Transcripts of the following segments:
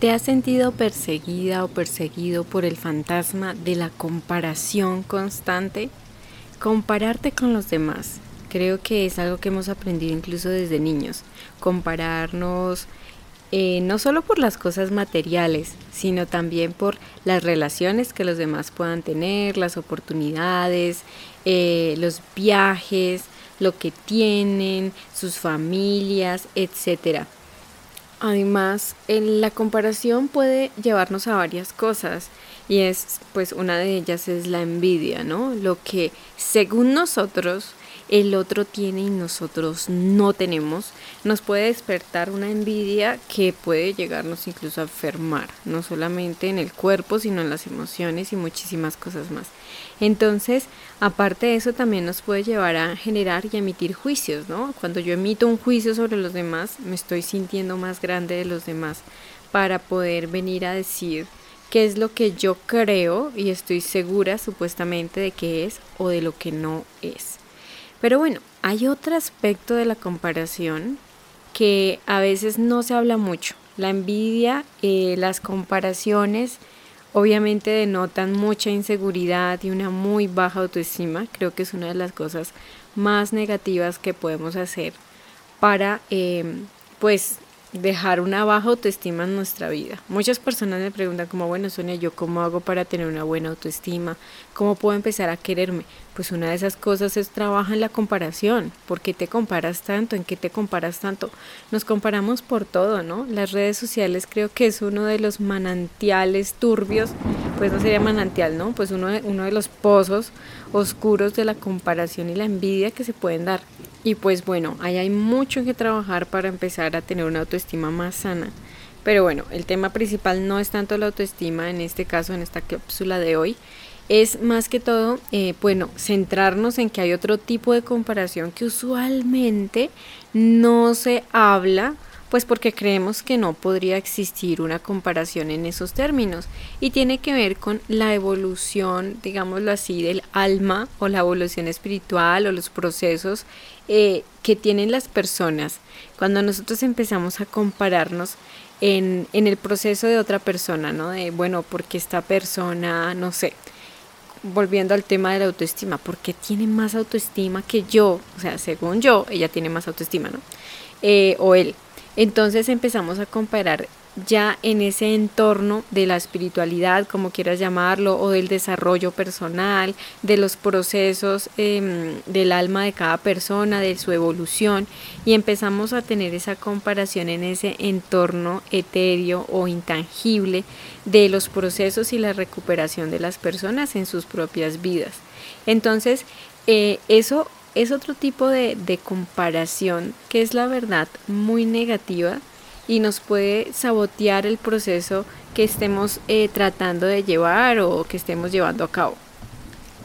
¿Te has sentido perseguida o perseguido por el fantasma de la comparación constante? Compararte con los demás. Creo que es algo que hemos aprendido incluso desde niños. Compararnos eh, no solo por las cosas materiales, sino también por las relaciones que los demás puedan tener, las oportunidades, eh, los viajes, lo que tienen, sus familias, etcétera. Además, la comparación puede llevarnos a varias cosas y es, pues, una de ellas es la envidia, ¿no? Lo que según nosotros el otro tiene y nosotros no tenemos, nos puede despertar una envidia que puede llegarnos incluso a enfermar, no solamente en el cuerpo, sino en las emociones y muchísimas cosas más. Entonces, aparte de eso, también nos puede llevar a generar y emitir juicios, ¿no? Cuando yo emito un juicio sobre los demás, me estoy sintiendo más grande de los demás para poder venir a decir qué es lo que yo creo y estoy segura supuestamente de que es o de lo que no es. Pero bueno, hay otro aspecto de la comparación que a veces no se habla mucho. La envidia, eh, las comparaciones, obviamente denotan mucha inseguridad y una muy baja autoestima. Creo que es una de las cosas más negativas que podemos hacer para, eh, pues, dejar una baja autoestima en nuestra vida. Muchas personas me preguntan como, bueno, Sonia, ¿yo cómo hago para tener una buena autoestima? ¿Cómo puedo empezar a quererme? Pues una de esas cosas es trabajar en la comparación. ¿Por qué te comparas tanto? ¿En qué te comparas tanto? Nos comparamos por todo, ¿no? Las redes sociales creo que es uno de los manantiales turbios, pues no sería manantial, ¿no? Pues uno de, uno de los pozos oscuros de la comparación y la envidia que se pueden dar. Y pues bueno, ahí hay mucho que trabajar para empezar a tener una autoestima más sana. Pero bueno, el tema principal no es tanto la autoestima en este caso, en esta cápsula de hoy. Es más que todo, eh, bueno, centrarnos en que hay otro tipo de comparación que usualmente no se habla pues porque creemos que no podría existir una comparación en esos términos. Y tiene que ver con la evolución, digámoslo así, del alma o la evolución espiritual o los procesos eh, que tienen las personas. Cuando nosotros empezamos a compararnos en, en el proceso de otra persona, ¿no? De, bueno, porque esta persona, no sé, volviendo al tema de la autoestima, porque tiene más autoestima que yo, o sea, según yo, ella tiene más autoestima, ¿no? Eh, o él. Entonces empezamos a comparar ya en ese entorno de la espiritualidad, como quieras llamarlo, o del desarrollo personal, de los procesos em, del alma de cada persona, de su evolución, y empezamos a tener esa comparación en ese entorno etéreo o intangible de los procesos y la recuperación de las personas en sus propias vidas. Entonces, eh, eso es otro tipo de, comparación que es la verdad muy negativa y nos puede sabotear el proceso que estemos eh, tratando de llevar o que estemos llevando a cabo.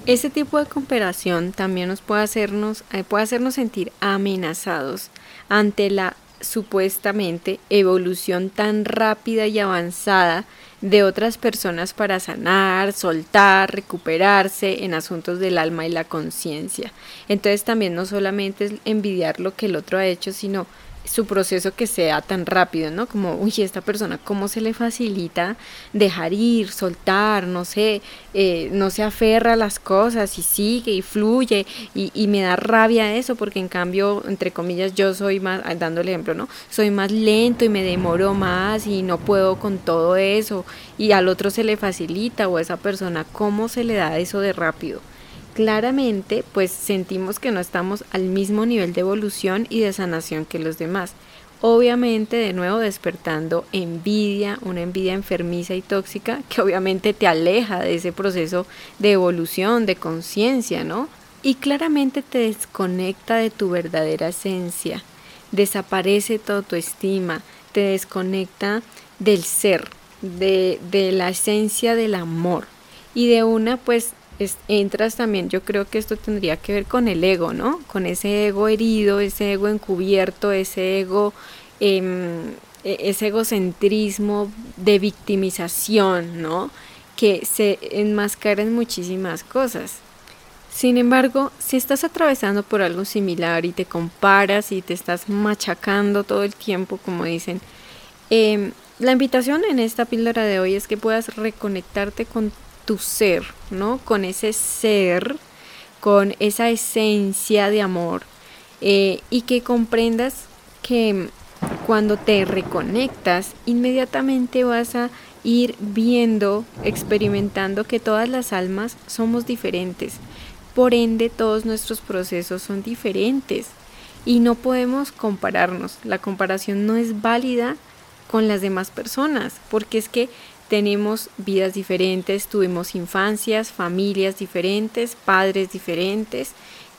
Ese tipo de comparación también nos puede hacernos, eh, puede hacernos sentir amenazados ante la supuestamente evolución tan rápida y avanzada de otras personas para sanar, soltar, recuperarse en asuntos del alma y la conciencia. Entonces también no solamente es envidiar lo que el otro ha hecho, sino su proceso que sea tan rápido, ¿no? Como, uy, esta persona, ¿cómo se le facilita dejar ir, soltar, no sé, eh, no se aferra a las cosas y sigue y fluye y, y, me da rabia eso porque en cambio, entre comillas, yo soy más, ah, dando el ejemplo, ¿no? Soy más lento y me demoro más y no puedo con todo eso y al otro se le facilita o a esa persona, ¿cómo se le da eso de rápido? Claramente pues sentimos que no estamos al mismo nivel de evolución y de sanación que los demás. Obviamente de nuevo despertando envidia, una envidia enfermiza y tóxica que obviamente te aleja de ese proceso de evolución, de conciencia, ¿no? Y claramente te desconecta de tu verdadera esencia. Desaparece toda tu estima, te desconecta del ser, de, de la esencia del amor. Y de una pues entras también, yo creo que esto tendría que ver con el ego, ¿no? Con ese ego herido, ese ego encubierto, ese ego, em, e, ese egocentrismo de victimización, ¿no? Que se enmascara en muchísimas cosas. Sin embargo, si estás atravesando por algo similar y te comparas y te estás machacando todo el tiempo, como dicen, eh, la invitación en esta píldora de hoy es que puedas reconectarte con tu ser, ¿no? Con ese ser, con esa esencia de amor eh, y que comprendas que cuando te reconectas, inmediatamente vas a ir viendo, experimentando que todas las almas somos diferentes. Por ende, todos nuestros procesos son diferentes y no podemos compararnos. La comparación no es válida con las demás personas, porque es que tenemos vidas diferentes, tuvimos infancias, familias diferentes, padres diferentes,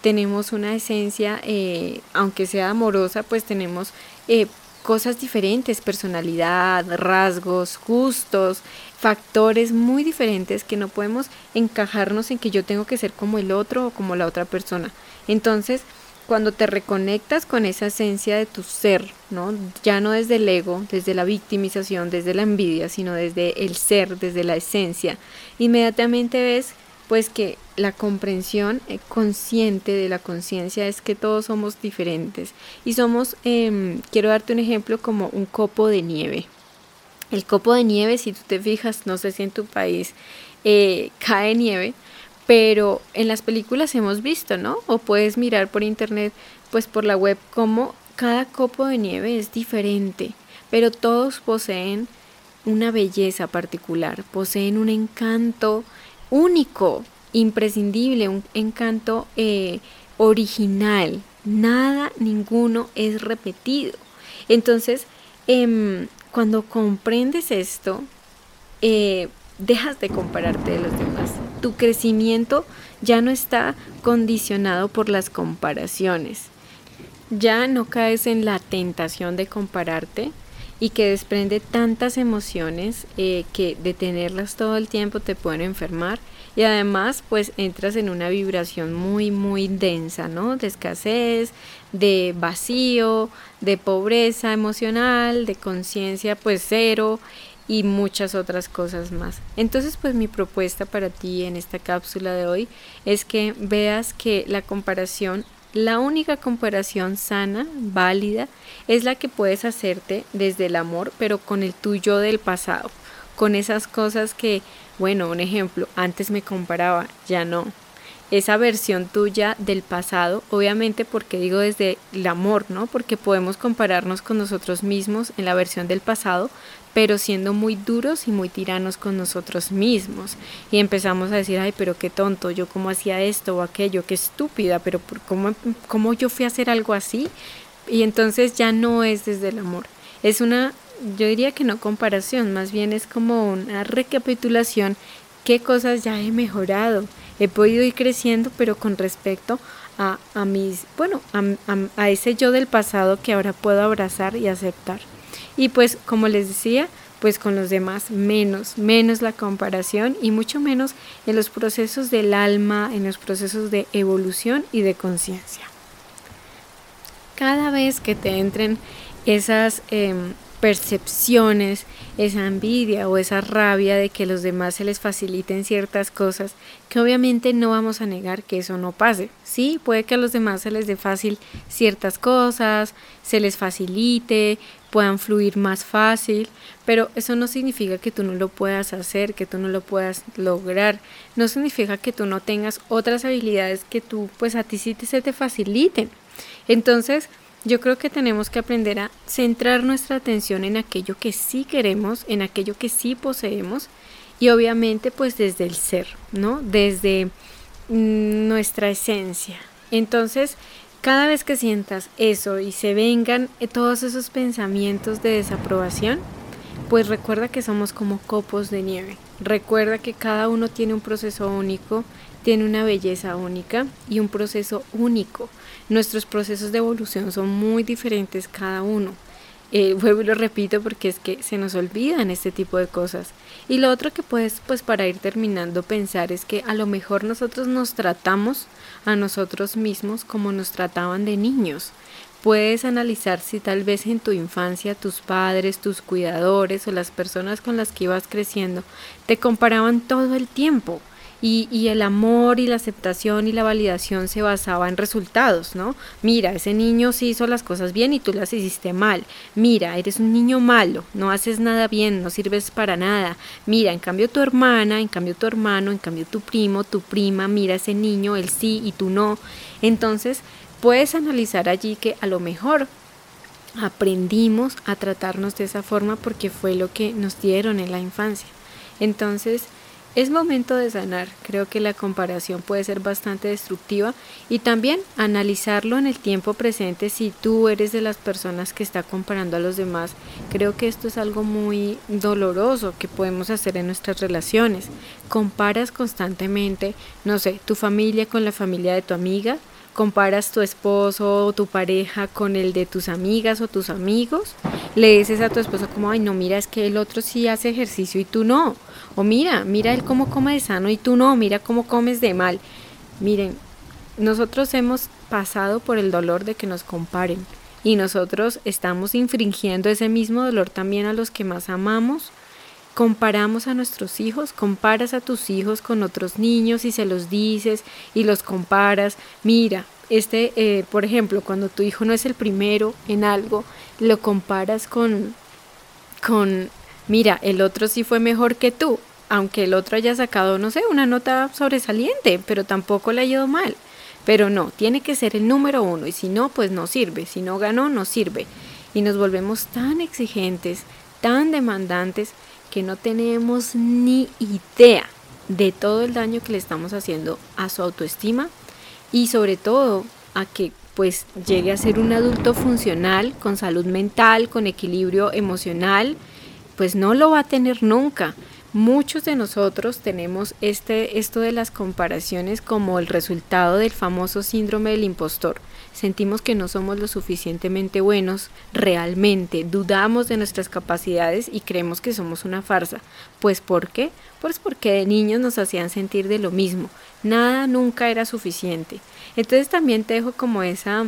tenemos una esencia, eh, aunque sea amorosa, pues tenemos eh, cosas diferentes, personalidad, rasgos, gustos, factores muy diferentes que no podemos encajarnos en que yo tengo que ser como el otro o como la otra persona. Entonces, cuando te reconectas con esa esencia de tu ser, ¿no? Ya no desde el ego, desde la victimización, desde la envidia, sino desde el ser, desde la esencia, inmediatamente ves pues que la comprensión eh, consciente de la conciencia es que todos somos diferentes y somos, em, quiero darte un ejemplo como un copo de nieve. El copo de nieve, si tú te fijas, no sé si en tu país eh, cae nieve, pero en las películas hemos visto, ¿no? O puedes mirar por internet, pues por la web, como cada copo de nieve es diferente, pero todos poseen una belleza particular, poseen un encanto único, imprescindible, un encanto eh, original. Nada, ninguno es repetido. Entonces, em, cuando comprendes esto, eh, dejas de compararte de los demás. Tu crecimiento ya no está condicionado por las comparaciones. Ya no caes en la tentación de compararte y que desprende tantas emociones eh, que detenerlas todo el tiempo te pueden enfermar y además pues entras en una vibración muy muy densa, ¿no? De escasez, de vacío, de pobreza emocional, de conciencia pues cero y muchas otras cosas más. Entonces pues mi propuesta para ti en esta cápsula de hoy es que veas que la comparación la única comparación sana, válida, es la que puedes hacerte desde el amor, pero con el tuyo del pasado, con esas cosas que, bueno, un ejemplo, antes me comparaba, ya no. Esa versión tuya del pasado, obviamente porque digo desde el amor, ¿no? Porque podemos compararnos con nosotros mismos en la versión del pasado, pero siendo muy duros y muy tiranos con nosotros mismos. Y empezamos a decir, ay, pero qué tonto, yo cómo hacía esto o aquello, qué estúpida, pero ¿cómo, cómo yo fui a hacer algo así? Y entonces ya no es desde el amor. Es una, yo diría que no comparación, más bien es como una recapitulación, qué cosas ya he mejorado, he podido ir creciendo, pero con respecto a, a mis, bueno, a, a ese yo del pasado que ahora puedo abrazar y aceptar. Y pues como les decía, pues con los demás menos, menos la comparación y mucho menos en los procesos del alma, en los procesos de evolución y de conciencia. Cada vez que te entren esas em, percepciones, esa envidia o esa rabia de que los demás se les faciliten ciertas cosas, que obviamente no vamos a negar que eso no pase. Sí, puede que a los demás se les dé fácil ciertas cosas, se les facilite, puedan fluir más fácil, pero eso no significa que tú no lo puedas hacer, que tú no lo puedas lograr, no significa que tú no tengas otras habilidades que tú pues a ti sí te, se te faciliten. Entonces, yo creo que tenemos que aprender a centrar nuestra atención en aquello que sí queremos, en aquello que sí poseemos y obviamente pues desde el ser, ¿no? Desde mm, nuestra esencia. Entonces, cada vez que sientas eso y se vengan eh, todos esos pensamientos de desaprobación, pues recuerda que somos como copos de nieve. Recuerda que cada uno tiene un proceso único, tiene una belleza única y un proceso único. Nuestros procesos de evolución son muy diferentes cada uno. Eh, vuelvo y lo repito porque es que se nos olvidan este tipo de cosas. Y lo otro que puedes, pues para ir terminando, pensar es que a lo mejor nosotros nos tratamos a nosotros mismos como nos trataban de niños. Puedes analizar si tal vez en tu infancia tus padres, tus cuidadores o las personas con las que ibas creciendo te comparaban todo el tiempo y, el amor y la aceptación y la validación se basaba en resultados, ¿no? Mira, ese niño sí hizo las cosas bien y tú las hiciste mal. Mira, eres un niño malo, no haces nada bien, no sirves para nada. Mira, en cambio tu hermana, en cambio tu hermano, en cambio tu primo, tu prima, mira ese niño, él sí y tú no. Entonces, puedes analizar allí que a lo mejor aprendimos a tratarnos de esa forma porque fue lo que nos dieron en la infancia. Entonces, es momento de sanar. Creo que la comparación puede ser bastante destructiva y también analizarlo en el tiempo presente si tú eres de las personas que está comparando a los demás. Creo que esto es algo muy doloroso que podemos hacer en nuestras relaciones. Comparas constantemente, no sé, tu familia con la familia de tu amiga, comparas tu esposo o tu pareja con el de tus amigas o tus amigos, le dices a tu esposo como, ay, no, mira, es que el otro sí hace ejercicio y tú no. O mira, mira él cómo come de sano y tú no, mira cómo comes de mal. Miren, nosotros hemos pasado por el dolor de que nos comparen y nosotros estamos infringiendo ese mismo dolor también a los que más amamos. Comparamos a nuestros hijos, comparas a tus hijos con otros niños y se los dices y los comparas. Mira, este, eh, por ejemplo, cuando tu hijo no es el primero en algo, lo comparas con, con mira, el otro sí fue mejor que tú, aunque el otro haya sacado, no sé, una nota sobresaliente, pero tampoco le ha ido mal. Pero no, tiene que ser el número uno y si no, pues no sirve, si no ganó, no sirve. Y nos volvemos tan exigentes, tan demandantes, que no tenemos ni idea de todo el daño que le estamos haciendo a su autoestima y sobre todo a que pues llegue a ser un adulto funcional, con salud mental, con equilibrio emocional, pues no lo va a tener nunca. Muchos de nosotros tenemos este, esto de las comparaciones como el resultado del famoso síndrome del impostor. Sentimos que no somos lo suficientemente buenos realmente, dudamos de nuestras capacidades y creemos que somos una farsa. Pues ¿por qué? Pues porque de niños nos hacían sentir de lo mismo. Nada nunca era suficiente. Entonces también te dejo como esa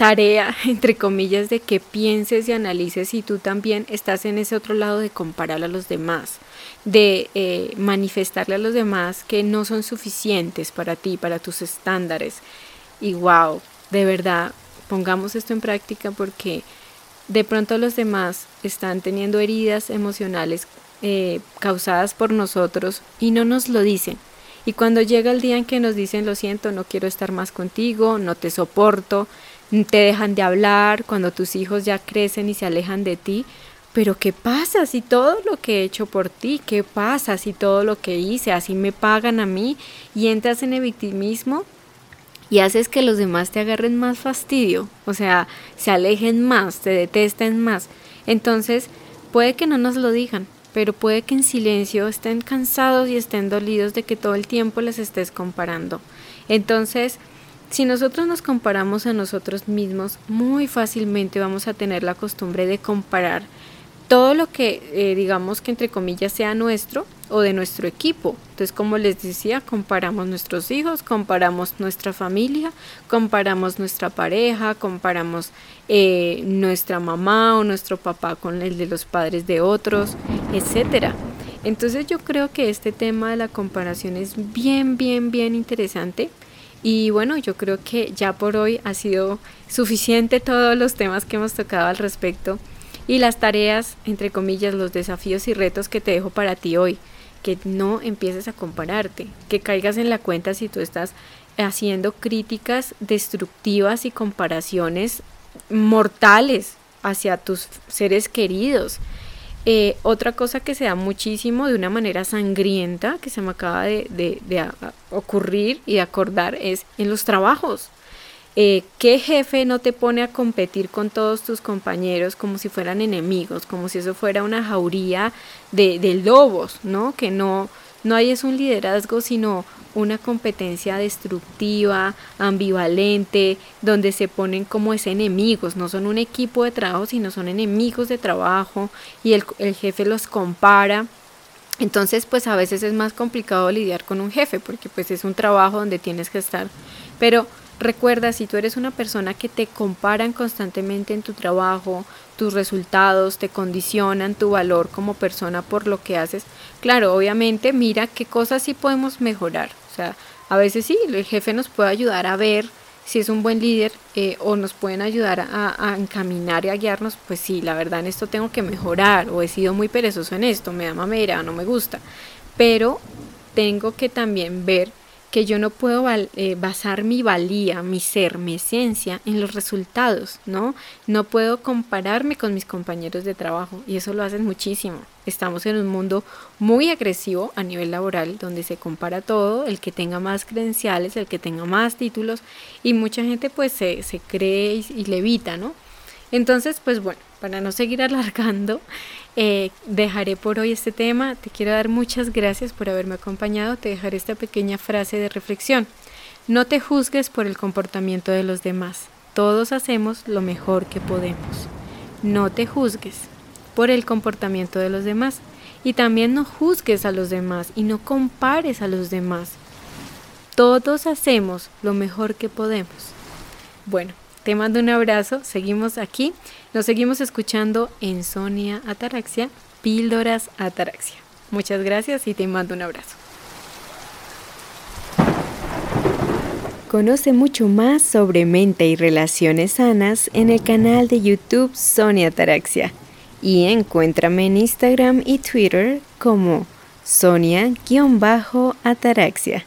tarea, entre comillas, de que pienses y analices si tú también estás en ese otro lado de comparar a los demás, de eh, manifestarle a los demás que no son suficientes para ti, para tus estándares. Y wow, de verdad, pongamos esto en práctica porque de pronto los demás están teniendo heridas emocionales eh, causadas por nosotros y no nos lo dicen. Y cuando llega el día en que nos dicen, lo siento, no quiero estar más contigo, no te soporto, te dejan de hablar, cuando tus hijos ya crecen y se alejan de ti. Pero ¿qué pasa si todo lo que he hecho por ti? ¿Qué pasa si todo lo que hice así me pagan a mí? Y entras en el victimismo y haces que los demás te agarren más fastidio, o sea, se alejen más, te detesten más. Entonces, puede que no nos lo digan, pero puede que en silencio estén cansados y estén dolidos de que todo el tiempo les estés comparando. Entonces, si nosotros nos comparamos a nosotros mismos, muy fácilmente vamos a tener la costumbre de comparar todo lo que eh, digamos que entre comillas sea nuestro o de nuestro equipo. Entonces, como les decía, comparamos nuestros hijos, comparamos nuestra familia, comparamos nuestra pareja, comparamos eh, nuestra mamá o nuestro papá con el de los padres de otros, etcétera. Entonces yo creo que este tema de la comparación es bien, bien, bien interesante y bueno, yo creo que ya por hoy ha sido suficiente todos los temas que hemos tocado al respecto y las tareas, entre comillas, los desafíos y retos que te dejo para ti hoy. Que no empieces a compararte, que caigas en la cuenta si tú estás haciendo críticas destructivas y comparaciones mortales hacia tus seres queridos eh, otra cosa que se da muchísimo de una manera sangrienta, que se me acaba de, ocurrir y de acordar, es en los trabajos. Eh, ¿Qué jefe no te pone a competir con todos tus compañeros como si fueran enemigos, como si eso fuera una jauría de, de lobos, ¿no? Que no, no hay es un liderazgo, sino una competencia destructiva, ambivalente, donde se ponen como es enemigos, no son un equipo de trabajo, sino son enemigos de trabajo y el, el jefe los compara. Entonces, pues a veces es más complicado lidiar con un jefe, porque pues es un trabajo donde tienes que estar. Pero Recuerda, si tú eres una persona que te comparan constantemente en tu trabajo, tus resultados, te condicionan tu valor como persona por lo que haces, claro, obviamente mira qué cosas sí podemos mejorar. Sea, a veces sí, el jefe nos puede ayudar a ver si es un buen líder eh, o nos pueden ayudar a, encaminar y a guiarnos, pues sí, la verdad en esto tengo que mejorar o he sido muy perezoso en esto, me da mamera, no me gusta. Pero tengo que también ver que yo no puedo eh, basar mi valía, mi ser, mi esencia en los resultados, ¿no? No puedo compararme con mis compañeros de trabajo y eso lo hacen muchísimo. Estamos en un mundo muy agresivo a nivel laboral donde se compara todo, el que tenga más credenciales, el que tenga más títulos y mucha gente pues se, se cree y, y levita, ¿no? Entonces, pues bueno, para no seguir alargando, eh, dejaré por hoy este tema. Te quiero dar muchas gracias por haberme acompañado. Te dejaré esta pequeña frase de reflexión. No te juzgues por el comportamiento de los demás. Todos hacemos lo mejor que podemos. No te juzgues por el comportamiento de los demás. Y también no juzgues a los demás y no compares a los demás. Todos hacemos lo mejor que podemos. Bueno, te mando un abrazo, seguimos aquí, nos seguimos escuchando en Sonia Ataraxia, Píldoras Ataraxia. Muchas gracias y te mando un abrazo. Conoce mucho más sobre mente y relaciones sanas en el canal de YouTube Sonia Ataraxia y encuéntrame en Instagram y Twitter como Sonia-Ataraxia.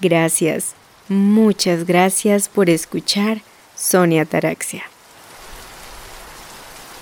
Gracias, muchas gracias por escuchar Sonia Taraxia.